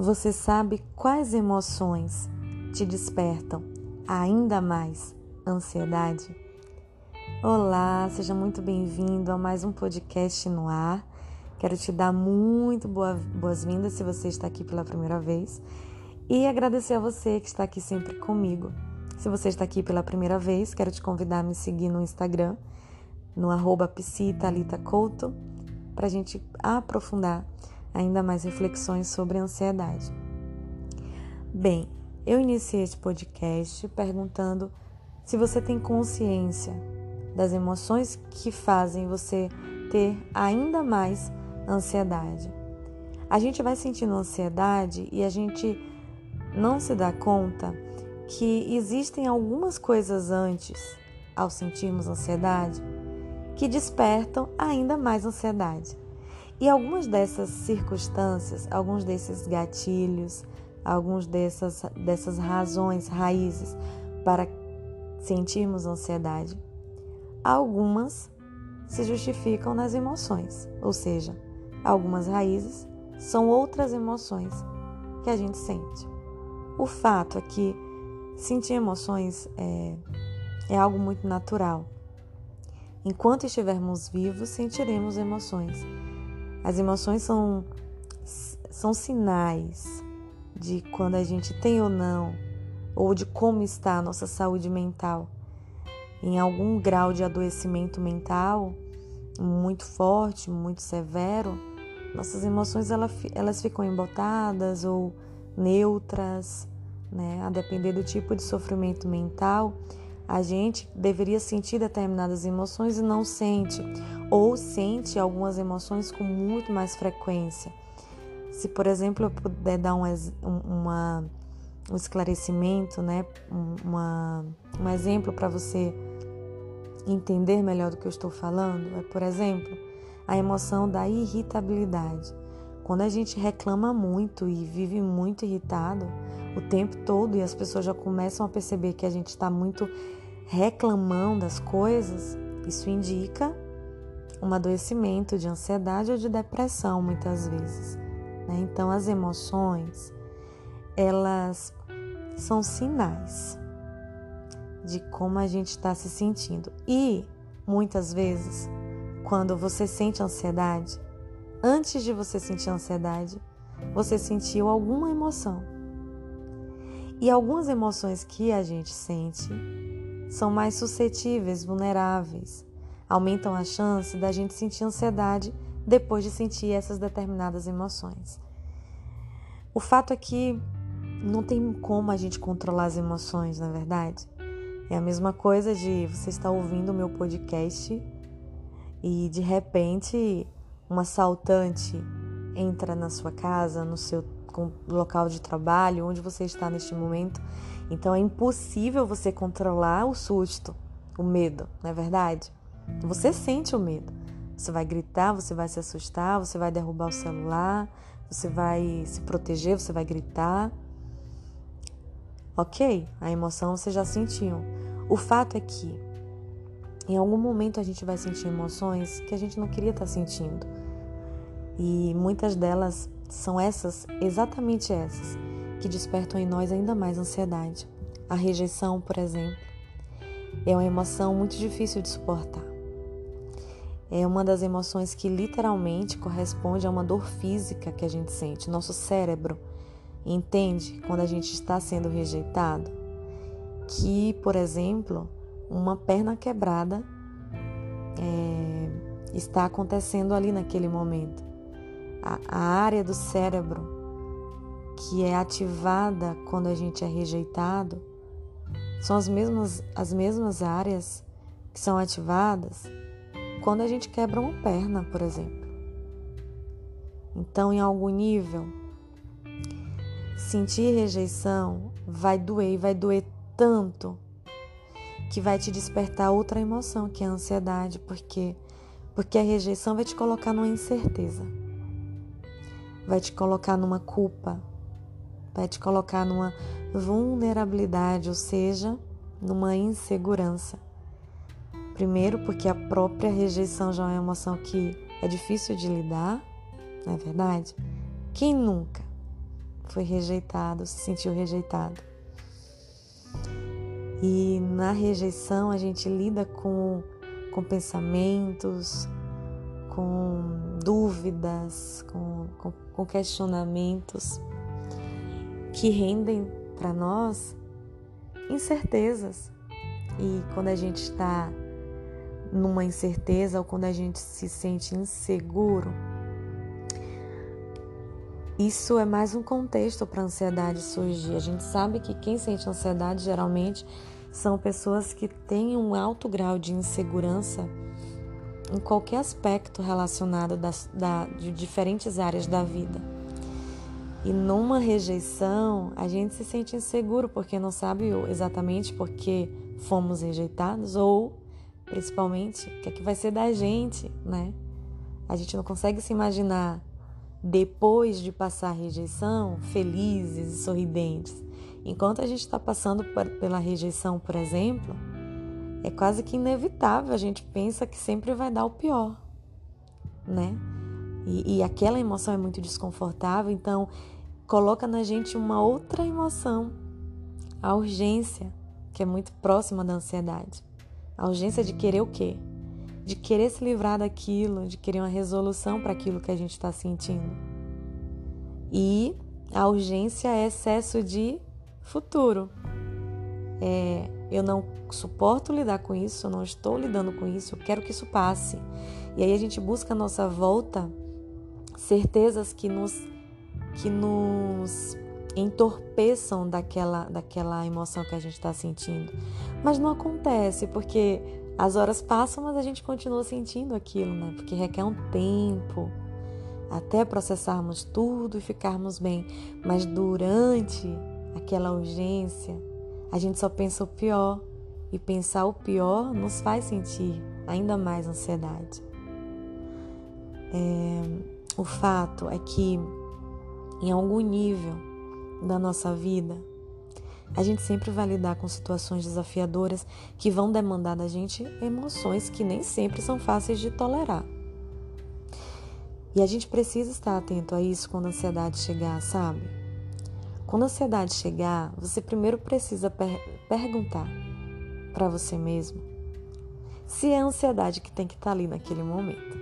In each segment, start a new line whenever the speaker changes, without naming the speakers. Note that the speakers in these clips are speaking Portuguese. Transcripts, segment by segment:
Você sabe quais emoções te despertam ainda mais ansiedade? Olá, seja muito bem-vindo a mais um podcast no ar. Quero te dar muito boas-vindas se você está aqui pela primeira vez e agradecer a você que está aqui sempre comigo. Se você está aqui pela primeira vez, quero te convidar a me seguir no Instagram, no arroba para a gente aprofundar ainda mais reflexões sobre ansiedade. Bem, eu iniciei este podcast perguntando se você tem consciência das emoções que fazem você ter ainda mais ansiedade. A gente vai sentindo ansiedade e a gente não se dá conta que existem algumas coisas antes, ao sentirmos ansiedade, que despertam ainda mais ansiedade. E algumas dessas circunstâncias, alguns desses gatilhos, alguns dessas, dessas razões, raízes para sentirmos ansiedade, algumas se justificam nas emoções, ou seja, algumas raízes são outras emoções que a gente sente. O fato é que sentir emoções é, é algo muito natural. Enquanto estivermos vivos, sentiremos emoções. As emoções são, são sinais de quando a gente tem ou não, ou de como está a nossa saúde mental. Em algum grau de adoecimento mental muito forte, muito severo, nossas emoções elas, elas ficam embotadas ou neutras, né? A depender do tipo de sofrimento mental, a gente deveria sentir determinadas emoções e não sente, ou sente algumas emoções com muito mais frequência. Se, por exemplo, eu puder dar um, uma, um esclarecimento, né, uma, um exemplo para você entender melhor do que eu estou falando, é, por exemplo, a emoção da irritabilidade. Quando a gente reclama muito e vive muito irritado o tempo todo e as pessoas já começam a perceber que a gente está muito reclamão das coisas, isso indica um adoecimento de ansiedade ou de depressão muitas vezes. Né? Então as emoções elas são sinais de como a gente está se sentindo e muitas vezes quando você sente ansiedade, antes de você sentir ansiedade, você sentiu alguma emoção. E algumas emoções que a gente sente são mais suscetíveis, vulneráveis, aumentam a chance da gente sentir ansiedade depois de sentir essas determinadas emoções. O fato é que não tem como a gente controlar as emoções, na é verdade. É a mesma coisa de você estar ouvindo o meu podcast e de repente um assaltante entra na sua casa, no seu local de trabalho, onde você está neste momento então é impossível você controlar o susto, o medo, não é verdade? Você sente o medo. Você vai gritar, você vai se assustar, você vai derrubar o celular, você vai se proteger, você vai gritar. Ok, a emoção você já sentiu. O fato é que em algum momento a gente vai sentir emoções que a gente não queria estar sentindo. E muitas delas são essas, exatamente essas que despertam em nós ainda mais ansiedade. A rejeição, por exemplo, é uma emoção muito difícil de suportar. É uma das emoções que literalmente corresponde a uma dor física que a gente sente. Nosso cérebro entende quando a gente está sendo rejeitado que, por exemplo, uma perna quebrada é, está acontecendo ali naquele momento. A, a área do cérebro que é ativada quando a gente é rejeitado são as mesmas, as mesmas áreas que são ativadas quando a gente quebra uma perna, por exemplo. Então, em algum nível, sentir rejeição vai doer, vai doer tanto que vai te despertar outra emoção, que é a ansiedade, porque porque a rejeição vai te colocar numa incerteza. Vai te colocar numa culpa, vai te colocar numa vulnerabilidade, ou seja, numa insegurança. Primeiro, porque a própria rejeição já é uma emoção que é difícil de lidar, não é verdade? Quem nunca foi rejeitado, se sentiu rejeitado. E na rejeição a gente lida com, com pensamentos, com dúvidas, com, com, com questionamentos que rendem para nós incertezas. E quando a gente está numa incerteza ou quando a gente se sente inseguro, isso é mais um contexto para a ansiedade surgir. A gente sabe que quem sente ansiedade geralmente são pessoas que têm um alto grau de insegurança em qualquer aspecto relacionado das, da, de diferentes áreas da vida. E numa rejeição, a gente se sente inseguro porque não sabe exatamente por que fomos rejeitados ou, principalmente, o que, é que vai ser da gente, né? A gente não consegue se imaginar depois de passar a rejeição, felizes e sorridentes. Enquanto a gente está passando pela rejeição, por exemplo, é quase que inevitável, a gente pensa que sempre vai dar o pior, né? E, e aquela emoção é muito desconfortável, então coloca na gente uma outra emoção, a urgência, que é muito próxima da ansiedade. A urgência de querer o quê? de querer se livrar daquilo, de querer uma resolução para aquilo que a gente está sentindo. E a urgência é excesso de futuro. É, eu não suporto lidar com isso, eu não estou lidando com isso, eu quero que isso passe. E aí a gente busca a nossa volta certezas que nos que nos entorpeçam daquela daquela emoção que a gente está sentindo. Mas não acontece porque as horas passam, mas a gente continua sentindo aquilo, né? Porque requer um tempo até processarmos tudo e ficarmos bem. Mas durante aquela urgência, a gente só pensa o pior. E pensar o pior nos faz sentir ainda mais ansiedade. É, o fato é que, em algum nível da nossa vida, a gente sempre vai lidar com situações desafiadoras que vão demandar da gente emoções que nem sempre são fáceis de tolerar. E a gente precisa estar atento a isso quando a ansiedade chegar, sabe? Quando a ansiedade chegar, você primeiro precisa per perguntar para você mesmo se é a ansiedade que tem que estar ali naquele momento.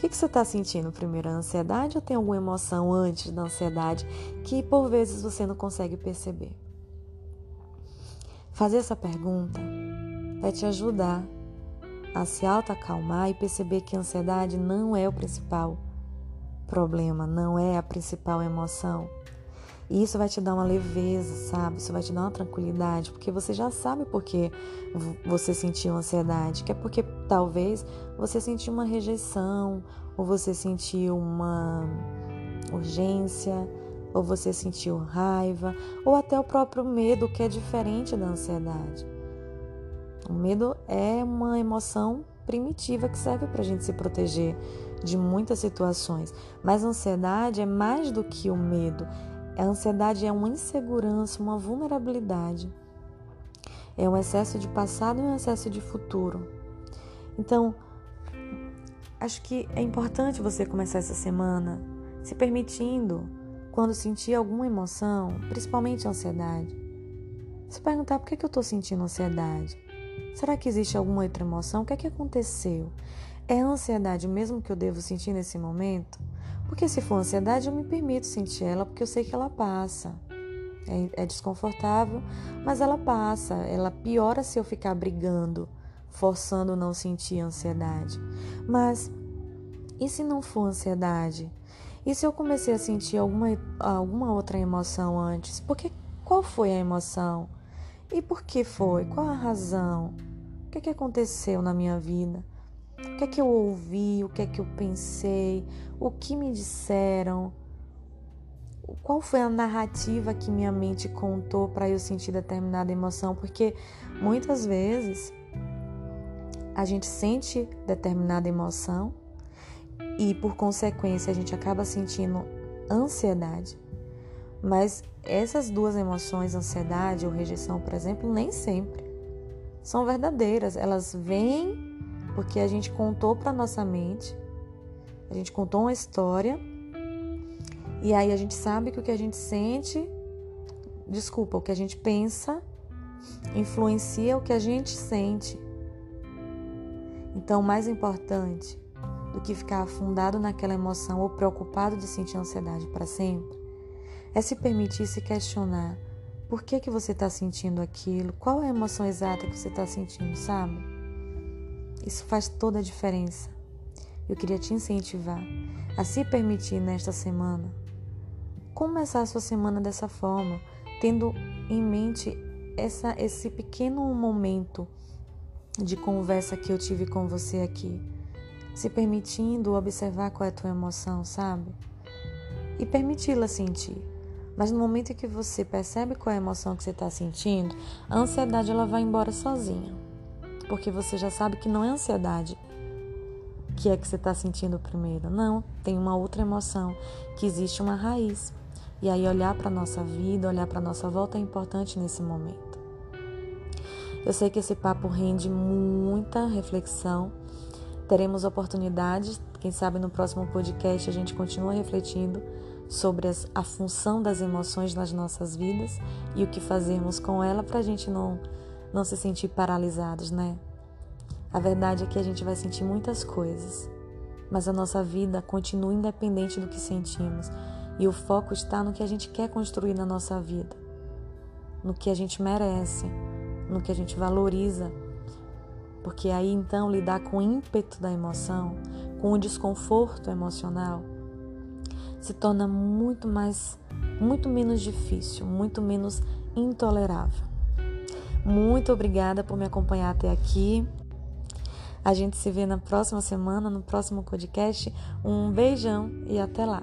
Que, que você está sentindo primeiro? A ansiedade ou tem alguma emoção antes da ansiedade que por vezes você não consegue perceber? Fazer essa pergunta vai te ajudar a se auto-acalmar e perceber que a ansiedade não é o principal problema, não é a principal emoção. E isso vai te dar uma leveza, sabe? Isso vai te dar uma tranquilidade, porque você já sabe por que você sentiu ansiedade, que é porque talvez você sentiu uma rejeição, ou você sentiu uma urgência, ou você sentiu raiva, ou até o próprio medo, que é diferente da ansiedade. O medo é uma emoção primitiva que serve para a gente se proteger de muitas situações, mas a ansiedade é mais do que o medo a ansiedade é uma insegurança, uma vulnerabilidade. É um excesso de passado e um excesso de futuro. Então, acho que é importante você começar essa semana se permitindo, quando sentir alguma emoção, principalmente ansiedade, se perguntar por que, eu estou sentindo ansiedade. Será que existe alguma outra emoção? O que é que aconteceu? É a ansiedade mesmo que eu devo sentir nesse momento? Porque se for ansiedade, eu me permito sentir ela porque eu sei que ela passa. É, é desconfortável, mas ela passa. Ela piora se eu ficar brigando, forçando não sentir ansiedade. Mas e se não for ansiedade? E se eu comecei a sentir alguma, alguma outra emoção antes? Porque qual foi a emoção? E por que foi? Qual a razão? O que, que aconteceu na minha vida? O que é que eu ouvi? O que é que eu pensei? O que me disseram? Qual foi a narrativa que minha mente contou para eu sentir determinada emoção? Porque muitas vezes a gente sente determinada emoção e, por consequência, a gente acaba sentindo ansiedade. Mas essas duas emoções, ansiedade ou rejeição, por exemplo, nem sempre são verdadeiras. Elas vêm porque a gente contou para nossa mente, a gente contou uma história E aí a gente sabe que o que a gente sente, desculpa, o que a gente pensa influencia o que a gente sente. Então, mais importante do que ficar afundado naquela emoção ou preocupado de sentir ansiedade para sempre é se permitir se questionar por que, que você está sentindo aquilo, qual é a emoção exata que você está sentindo, sabe? Isso faz toda a diferença. Eu queria te incentivar a se permitir nesta semana começar a sua semana dessa forma, tendo em mente essa, esse pequeno momento de conversa que eu tive com você aqui, se permitindo observar qual é a tua emoção, sabe? E permiti-la sentir. Mas no momento em que você percebe qual é a emoção que você está sentindo, a ansiedade ela vai embora sozinha. Porque você já sabe que não é ansiedade que é que você está sentindo primeiro. Não, tem uma outra emoção, que existe uma raiz. E aí olhar para a nossa vida, olhar para a nossa volta é importante nesse momento. Eu sei que esse papo rende muita reflexão. Teremos oportunidades, quem sabe no próximo podcast a gente continua refletindo sobre as, a função das emoções nas nossas vidas e o que fazemos com ela para a gente não, não se sentir paralisados, né? A verdade é que a gente vai sentir muitas coisas, mas a nossa vida continua independente do que sentimos e o foco está no que a gente quer construir na nossa vida, no que a gente merece, no que a gente valoriza. Porque aí então lidar com o ímpeto da emoção, com o desconforto emocional, se torna muito mais, muito menos difícil, muito menos intolerável. Muito obrigada por me acompanhar até aqui. A gente se vê na próxima semana, no próximo podcast. Um beijão e até lá.